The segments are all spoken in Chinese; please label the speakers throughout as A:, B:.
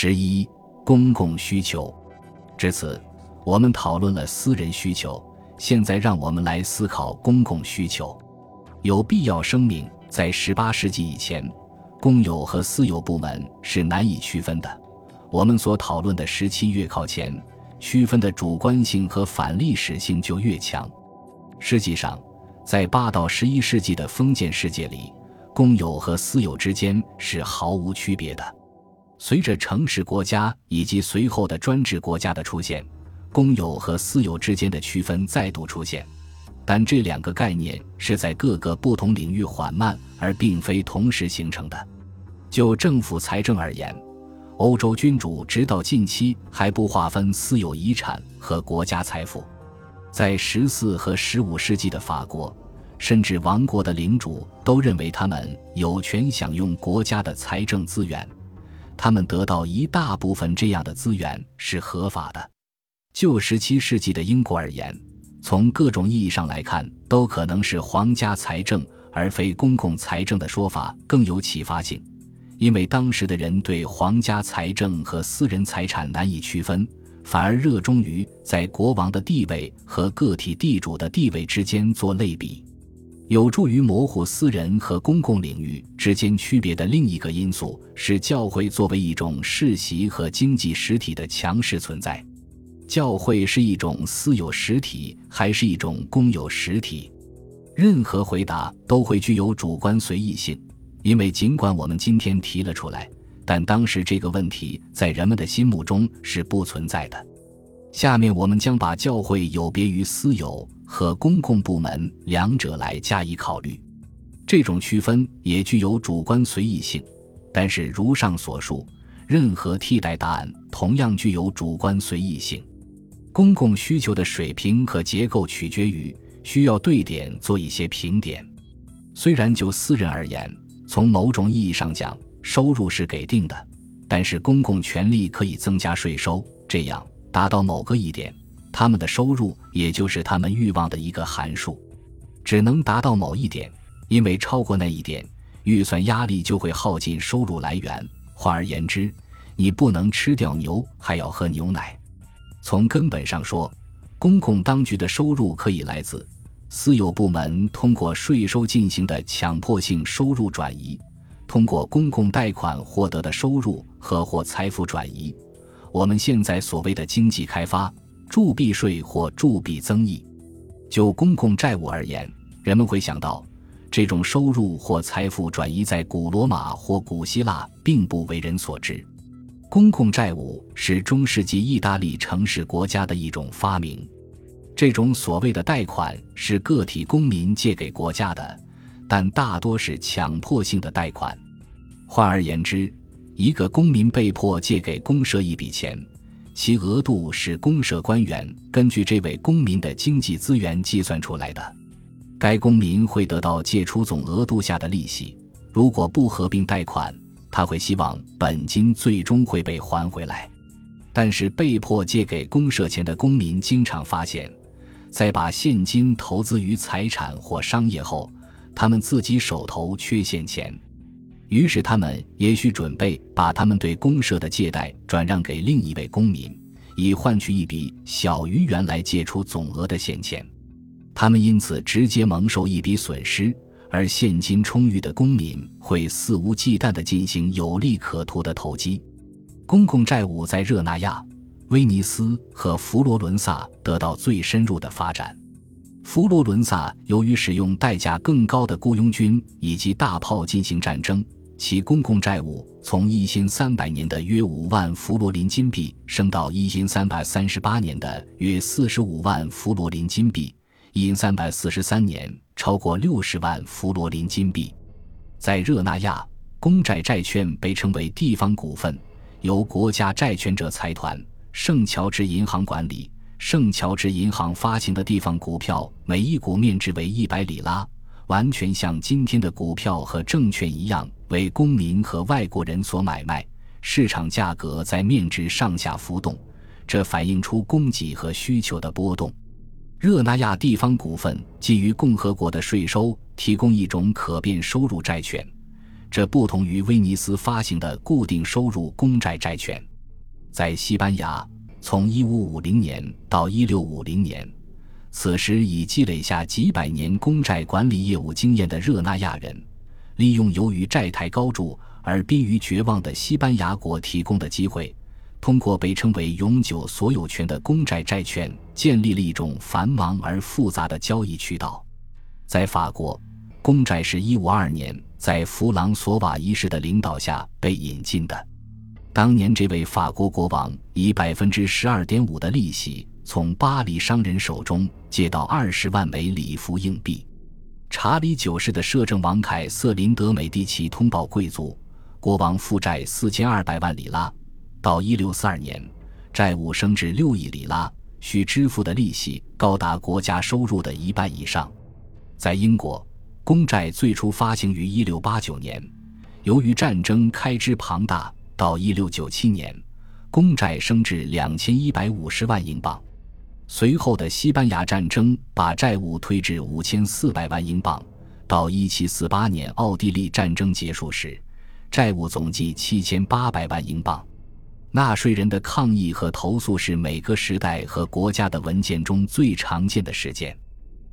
A: 十一、公共需求。至此，我们讨论了私人需求，现在让我们来思考公共需求。有必要声明，在十八世纪以前，公有和私有部门是难以区分的。我们所讨论的时期越靠前，区分的主观性和反历史性就越强。实际上，在八到十一世纪的封建世界里，公有和私有之间是毫无区别的。随着城市国家以及随后的专制国家的出现，公有和私有之间的区分再度出现，但这两个概念是在各个不同领域缓慢而并非同时形成的。就政府财政而言，欧洲君主直到近期还不划分私有遗产和国家财富。在十四和十五世纪的法国，甚至王国的领主都认为他们有权享用国家的财政资源。他们得到一大部分这样的资源是合法的。就十七世纪的英国而言，从各种意义上来看，都可能是皇家财政而非公共财政的说法更有启发性，因为当时的人对皇家财政和私人财产难以区分，反而热衷于在国王的地位和个体地主的地位之间做类比。有助于模糊私人和公共领域之间区别的另一个因素是，教会作为一种世袭和经济实体的强势存在。教会是一种私有实体还是一种公有实体？任何回答都会具有主观随意性，因为尽管我们今天提了出来，但当时这个问题在人们的心目中是不存在的。下面我们将把教会有别于私有。和公共部门两者来加以考虑，这种区分也具有主观随意性。但是，如上所述，任何替代答案同样具有主观随意性。公共需求的水平和结构取决于需要对点做一些评点。虽然就私人而言，从某种意义上讲，收入是给定的，但是公共权力可以增加税收，这样达到某个一点。他们的收入也就是他们欲望的一个函数，只能达到某一点，因为超过那一点，预算压力就会耗尽收入来源。换而言之，你不能吃掉牛还要喝牛奶。从根本上说，公共当局的收入可以来自私有部门通过税收进行的强迫性收入转移，通过公共贷款获得的收入和或财富转移。我们现在所谓的经济开发。铸币税或铸币增益，就公共债务而言，人们会想到，这种收入或财富转移在古罗马或古希腊并不为人所知。公共债务是中世纪意大利城市国家的一种发明。这种所谓的贷款是个体公民借给国家的，但大多是强迫性的贷款。换而言之，一个公民被迫借给公社一笔钱。其额度是公社官员根据这位公民的经济资源计算出来的，该公民会得到借出总额度下的利息。如果不合并贷款，他会希望本金最终会被还回来。但是被迫借给公社钱的公民经常发现，在把现金投资于财产或商业后，他们自己手头缺现钱。于是，他们也许准备把他们对公社的借贷转让给另一位公民，以换取一笔小于原来借出总额的现钱。他们因此直接蒙受一笔损失，而现金充裕的公民会肆无忌惮地进行有利可图的投机。公共债务在热那亚、威尼斯和佛罗伦萨得到最深入的发展。佛罗伦萨由于使用代价更高的雇佣军以及大炮进行战争。其公共债务从一千三百年的约五万弗罗林金币升到一千三百三十八年的约四十五万弗罗林金币，一千三百四十三年超过六十万弗罗林金币。在热那亚，公债债券被称为地方股份，由国家债权者财团圣乔治银行管理。圣乔治银行发行的地方股票，每一股面值为一百里拉。完全像今天的股票和证券一样，为公民和外国人所买卖。市场价格在面值上下浮动，这反映出供给和需求的波动。热那亚地方股份基于共和国的税收，提供一种可变收入债券。这不同于威尼斯发行的固定收入公债债券。在西班牙，从1550年到1650年，此时已积累下几百年公债管理业务经验的热那亚人，利用由于债台高筑而濒于绝望的西班牙国提供的机会，通过被称为永久所有权的公债债券，建立了一种繁忙而复杂的交易渠道。在法国，公债是一五二年在弗朗索瓦一世的领导下被引进的。当年，这位法国国王以百分之十二点五的利息从巴黎商人手中借到二十万枚里弗硬币。查理九世的摄政王凯瑟琳德美第奇通报贵族，国王负债四千二百万里拉。到一六四二年，债务升至六亿里拉，需支付的利息高达国家收入的一半以上。在英国，公债最初发行于一六八九年，由于战争开支庞大。到一六九七年，公债升至两千一百五十万英镑。随后的西班牙战争把债务推至五千四百万英镑。到一七四八年奥地利战争结束时，债务总计七千八百万英镑。纳税人的抗议和投诉是每个时代和国家的文件中最常见的事件。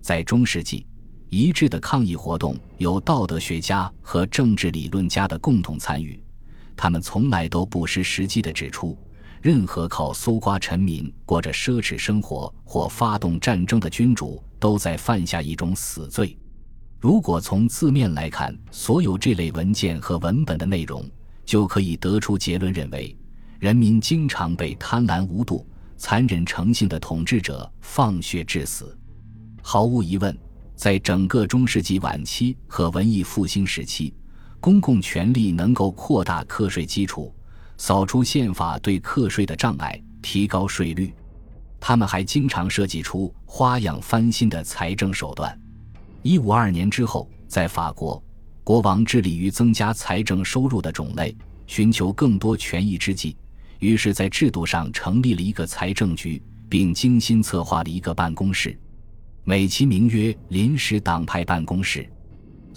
A: 在中世纪，一致的抗议活动由道德学家和政治理论家的共同参与。他们从来都不失时机地指出，任何靠搜刮臣民、过着奢侈生活或发动战争的君主，都在犯下一种死罪。如果从字面来看，所有这类文件和文本的内容，就可以得出结论：认为人民经常被贪婪无度、残忍成性的统治者放血致死。毫无疑问，在整个中世纪晚期和文艺复兴时期。公共权力能够扩大课税基础，扫除宪法对课税的障碍，提高税率。他们还经常设计出花样翻新的财政手段。一五二年之后，在法国，国王致力于增加财政收入的种类，寻求更多权益之际，于是，在制度上成立了一个财政局，并精心策划了一个办公室，美其名曰“临时党派办公室”。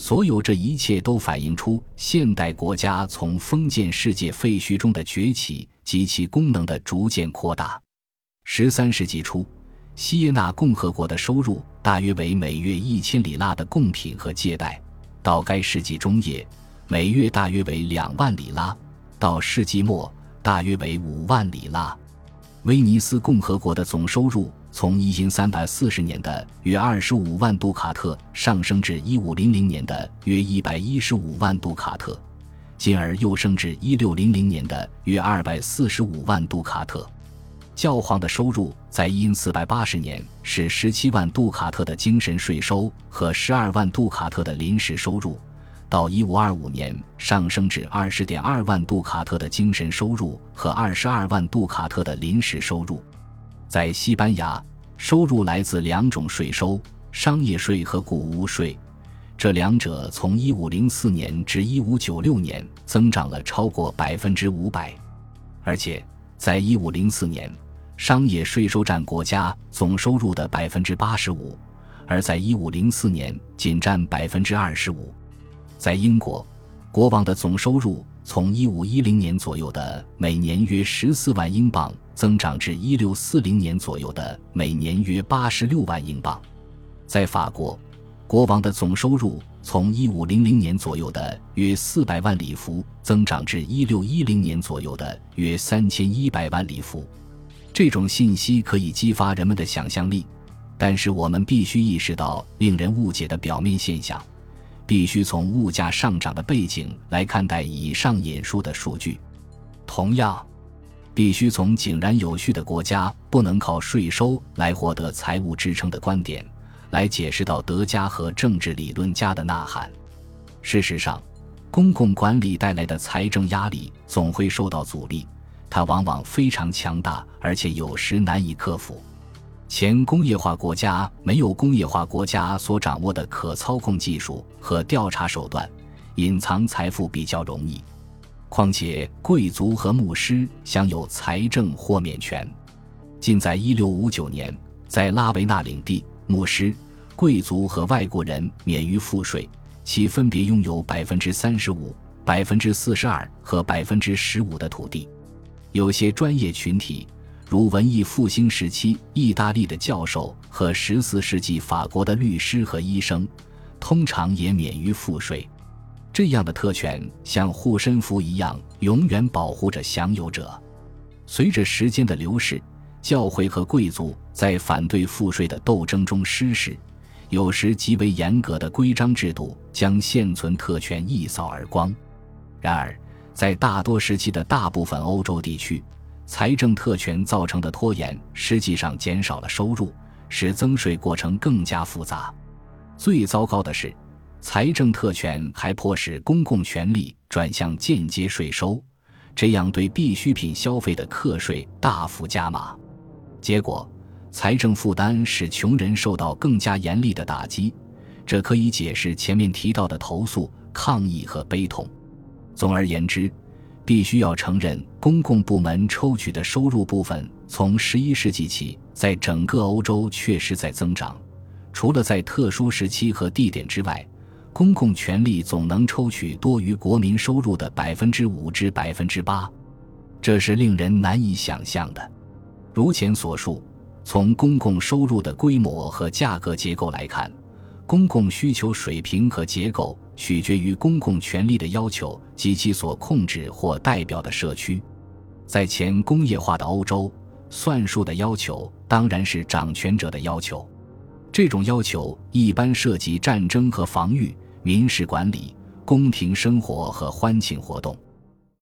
A: 所有这一切都反映出现代国家从封建世界废墟中的崛起及其功能的逐渐扩大。十三世纪初，西耶纳共和国的收入大约为每月一千里拉的贡品和借贷；到该世纪中叶，每月大约为两万里拉；到世纪末，大约为五万里拉。威尼斯共和国的总收入。从一千三百四十年的约二十五万杜卡特上升至一五零零年的约一百一十五万杜卡特，进而又升至一六零零年的约二百四十五万杜卡特。教皇的收入在一四百八十年是十七万杜卡特的精神税收和十二万杜卡特的临时收入，到一五二五年上升至二十点二万杜卡特的精神收入和二十二万杜卡特的临时收入。在西班牙，收入来自两种税收：商业税和谷物税。这两者从1504年至1596年增长了超过百分之五百，而且在1504年，商业税收占国家总收入的百分之八十五，而在1504年仅占百分之二十五。在英国，国王的总收入从1510年左右的每年约十四万英镑。增长至一六四零年左右的每年约八十六万英镑，在法国，国王的总收入从一五零零年左右的约四百万里弗增长至一六一零年左右的约三千一百万里弗。这种信息可以激发人们的想象力，但是我们必须意识到令人误解的表面现象，必须从物价上涨的背景来看待以上引述的数据。同样。必须从井然有序的国家不能靠税收来获得财务支撑的观点来解释到德家和政治理论家的呐喊。事实上，公共管理带来的财政压力总会受到阻力，它往往非常强大，而且有时难以克服。前工业化国家没有工业化国家所掌握的可操控技术和调查手段，隐藏财富比较容易。况且，贵族和牧师享有财政豁免权。仅在1659年，在拉维纳领地，牧师、贵族和外国人免于赋税，其分别拥有百分之三十五、百分之四十二和百分之十五的土地。有些专业群体，如文艺复兴时期意大利的教授和十四世纪法国的律师和医生，通常也免于赋税。这样的特权像护身符一样，永远保护着享有者。随着时间的流逝，教会和贵族在反对赋税的斗争中失势。有时极为严格的规章制度将现存特权一扫而光。然而，在大多时期的大部分欧洲地区，财政特权造成的拖延实际上减少了收入，使增税过程更加复杂。最糟糕的是，财政特权还迫使公共权力转向间接税收，这样对必需品消费的课税大幅加码。结果。财政负担使穷人受到更加严厉的打击，这可以解释前面提到的投诉、抗议和悲痛。总而言之，必须要承认，公共部门抽取的收入部分从十一世纪起，在整个欧洲确实在增长。除了在特殊时期和地点之外，公共权力总能抽取多于国民收入的百分之五至百分之八，这是令人难以想象的。如前所述。从公共收入的规模和价格结构来看，公共需求水平和结构取决于公共权力的要求及其所控制或代表的社区。在前工业化的欧洲，算术的要求当然是掌权者的要求。这种要求一般涉及战争和防御、民事管理、宫廷生活和欢庆活动。